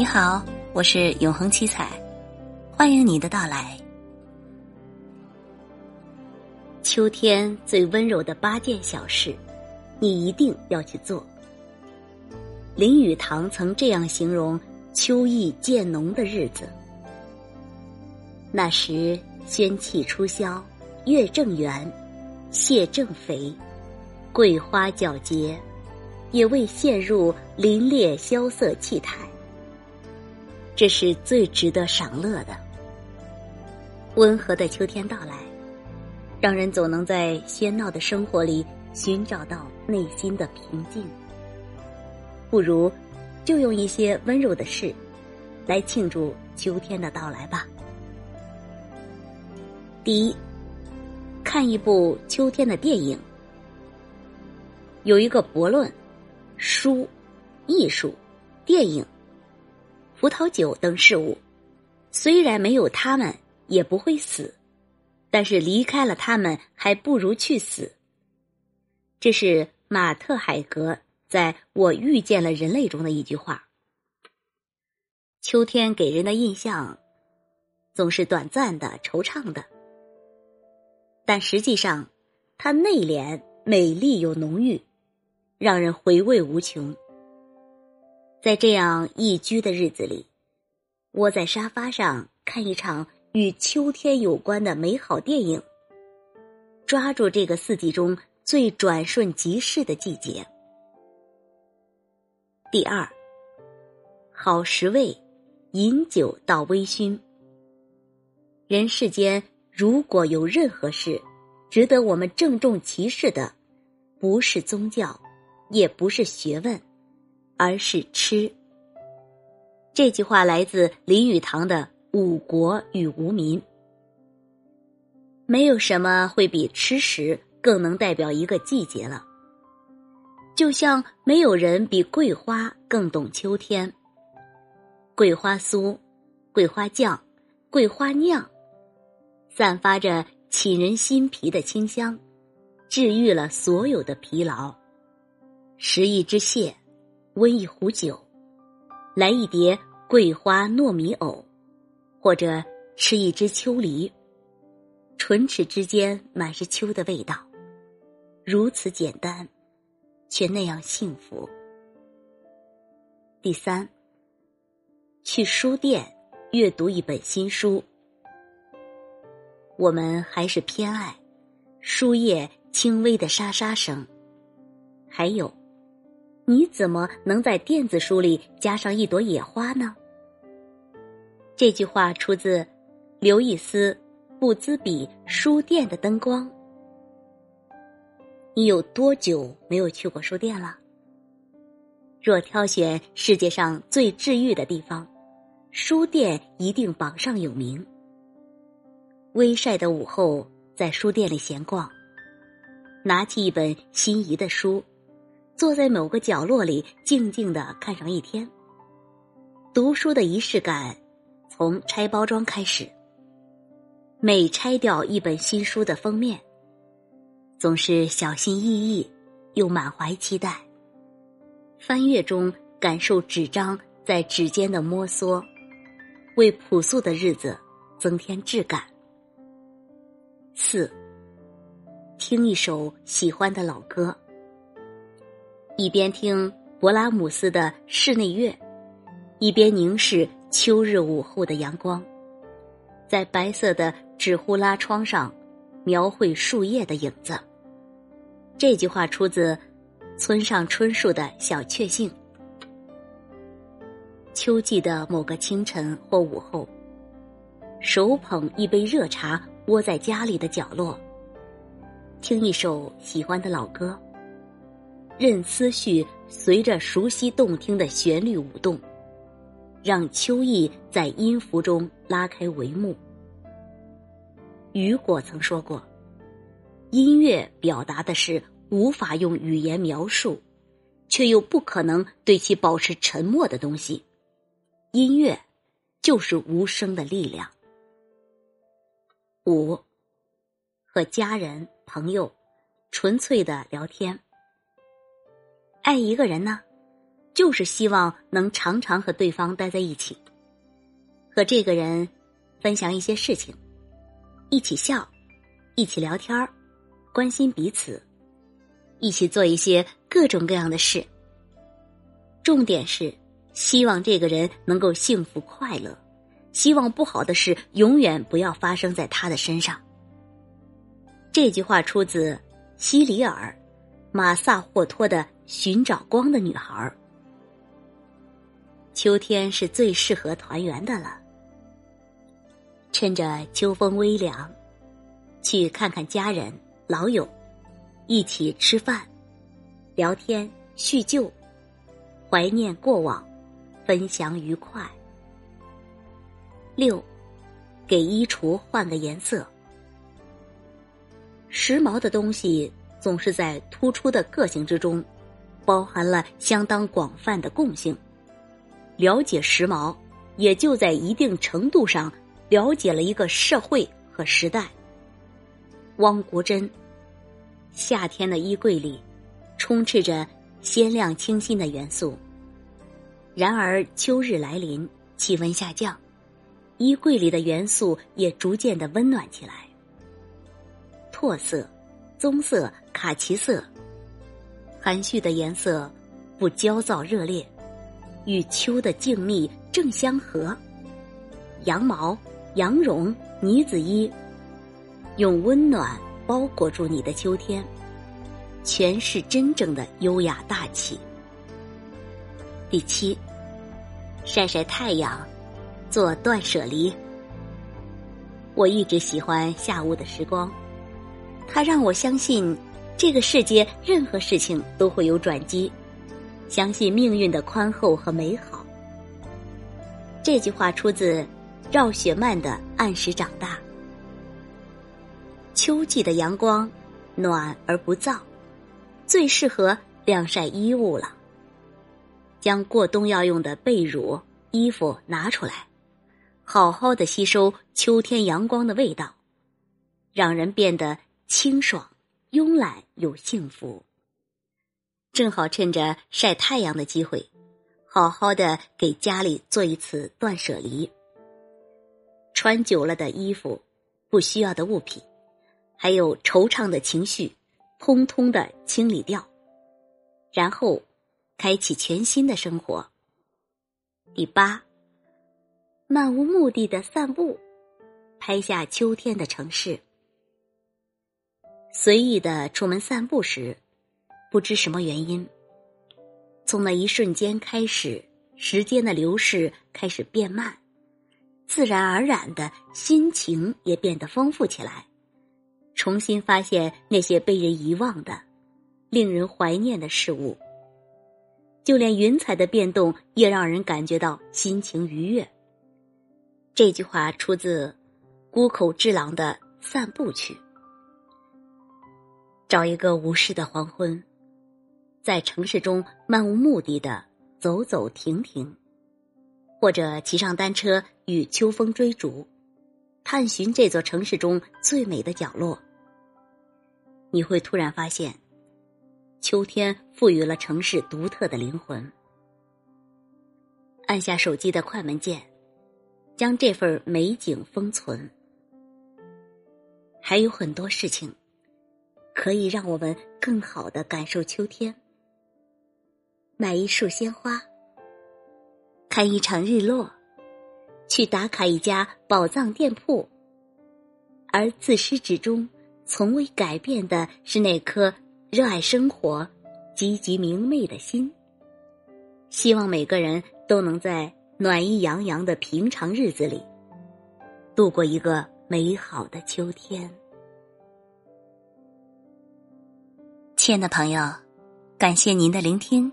你好，我是永恒七彩，欢迎你的到来。秋天最温柔的八件小事，你一定要去做。林语堂曾这样形容秋意渐浓的日子：那时仙气初消，月正圆，蟹正肥，桂花皎洁，也未陷入凛冽萧瑟气态。这是最值得赏乐的。温和的秋天到来，让人总能在喧闹的生活里寻找到内心的平静。不如，就用一些温柔的事，来庆祝秋天的到来吧。第一，看一部秋天的电影。有一个博论，书、艺术、电影。葡萄酒等事物，虽然没有他们也不会死，但是离开了他们，还不如去死。这是马特海格在我遇见了人类中的一句话。秋天给人的印象，总是短暂的、惆怅的，但实际上，它内敛、美丽又浓郁，让人回味无穷。在这样宜居的日子里，窝在沙发上看一场与秋天有关的美好电影，抓住这个四季中最转瞬即逝的季节。第二，好食味，饮酒到微醺。人世间如果有任何事值得我们郑重其事的，不是宗教，也不是学问。而是吃。这句话来自林语堂的《五国与无民》。没有什么会比吃食更能代表一个季节了。就像没有人比桂花更懂秋天。桂花酥、桂花酱、桂花酿，散发着沁人心脾的清香，治愈了所有的疲劳。食一只蟹。温一壶酒，来一碟桂花糯米藕，或者吃一只秋梨，唇齿之间满是秋的味道，如此简单，却那样幸福。第三，去书店阅读一本新书，我们还是偏爱书页轻微的沙沙声，还有。你怎么能在电子书里加上一朵野花呢？这句话出自刘易斯·布兹比《书店的灯光》。你有多久没有去过书店了？若挑选世界上最治愈的地方，书店一定榜上有名。微晒的午后，在书店里闲逛，拿起一本心仪的书。坐在某个角落里，静静的看上一天。读书的仪式感，从拆包装开始。每拆掉一本新书的封面，总是小心翼翼，又满怀期待。翻阅中，感受纸张在指尖的摩挲，为朴素的日子增添质感。四，听一首喜欢的老歌。一边听勃拉姆斯的室内乐，一边凝视秋日午后的阳光，在白色的纸呼啦窗上描绘树叶的影子。这句话出自村上春树的小确幸。秋季的某个清晨或午后，手捧一杯热茶，窝在家里的角落，听一首喜欢的老歌。任思绪随着熟悉动听的旋律舞动，让秋意在音符中拉开帷幕。雨果曾说过：“音乐表达的是无法用语言描述，却又不可能对其保持沉默的东西。音乐就是无声的力量。”五，和家人朋友纯粹的聊天。爱一个人呢，就是希望能常常和对方待在一起，和这个人分享一些事情，一起笑，一起聊天关心彼此，一起做一些各种各样的事。重点是希望这个人能够幸福快乐，希望不好的事永远不要发生在他的身上。这句话出自希里尔·马萨霍托的《寻找光的女孩》。秋天是最适合团圆的了，趁着秋风微凉，去看看家人、老友，一起吃饭、聊天、叙旧，怀念过往，分享愉快。六，给衣橱换个颜色。时髦的东西总是在突出的个性之中，包含了相当广泛的共性。了解时髦，也就在一定程度上了解了一个社会和时代。汪国真，夏天的衣柜里充斥着鲜亮清新的元素，然而秋日来临，气温下降，衣柜里的元素也逐渐的温暖起来。拓色、棕色、卡其色，含蓄的颜色，不焦躁热烈，与秋的静谧正相合。羊毛、羊绒、呢子衣，用温暖包裹住你的秋天，全是真正的优雅大气。第七，晒晒太阳，做断舍离。我一直喜欢下午的时光。它让我相信，这个世界任何事情都会有转机，相信命运的宽厚和美好。这句话出自赵雪曼的《按时长大》。秋季的阳光暖而不燥，最适合晾晒衣物了。将过冬要用的被褥、衣服拿出来，好好的吸收秋天阳光的味道，让人变得。清爽、慵懒又幸福。正好趁着晒太阳的机会，好好的给家里做一次断舍离。穿久了的衣服、不需要的物品，还有惆怅的情绪，通通的清理掉，然后开启全新的生活。第八，漫无目的的散步，拍下秋天的城市。随意的出门散步时，不知什么原因，从那一瞬间开始，时间的流逝开始变慢，自然而然的心情也变得丰富起来，重新发现那些被人遗忘的、令人怀念的事物，就连云彩的变动也让人感觉到心情愉悦。这句话出自谷口治郎的《散步曲》。找一个无事的黄昏，在城市中漫无目的的走走停停，或者骑上单车与秋风追逐，探寻这座城市中最美的角落。你会突然发现，秋天赋予了城市独特的灵魂。按下手机的快门键，将这份美景封存。还有很多事情。可以让我们更好的感受秋天。买一束鲜花，看一场日落，去打卡一家宝藏店铺。而自始至终从未改变的是那颗热爱生活、积极明媚的心。希望每个人都能在暖意洋洋的平常日子里，度过一个美好的秋天。亲爱的朋友，感谢您的聆听。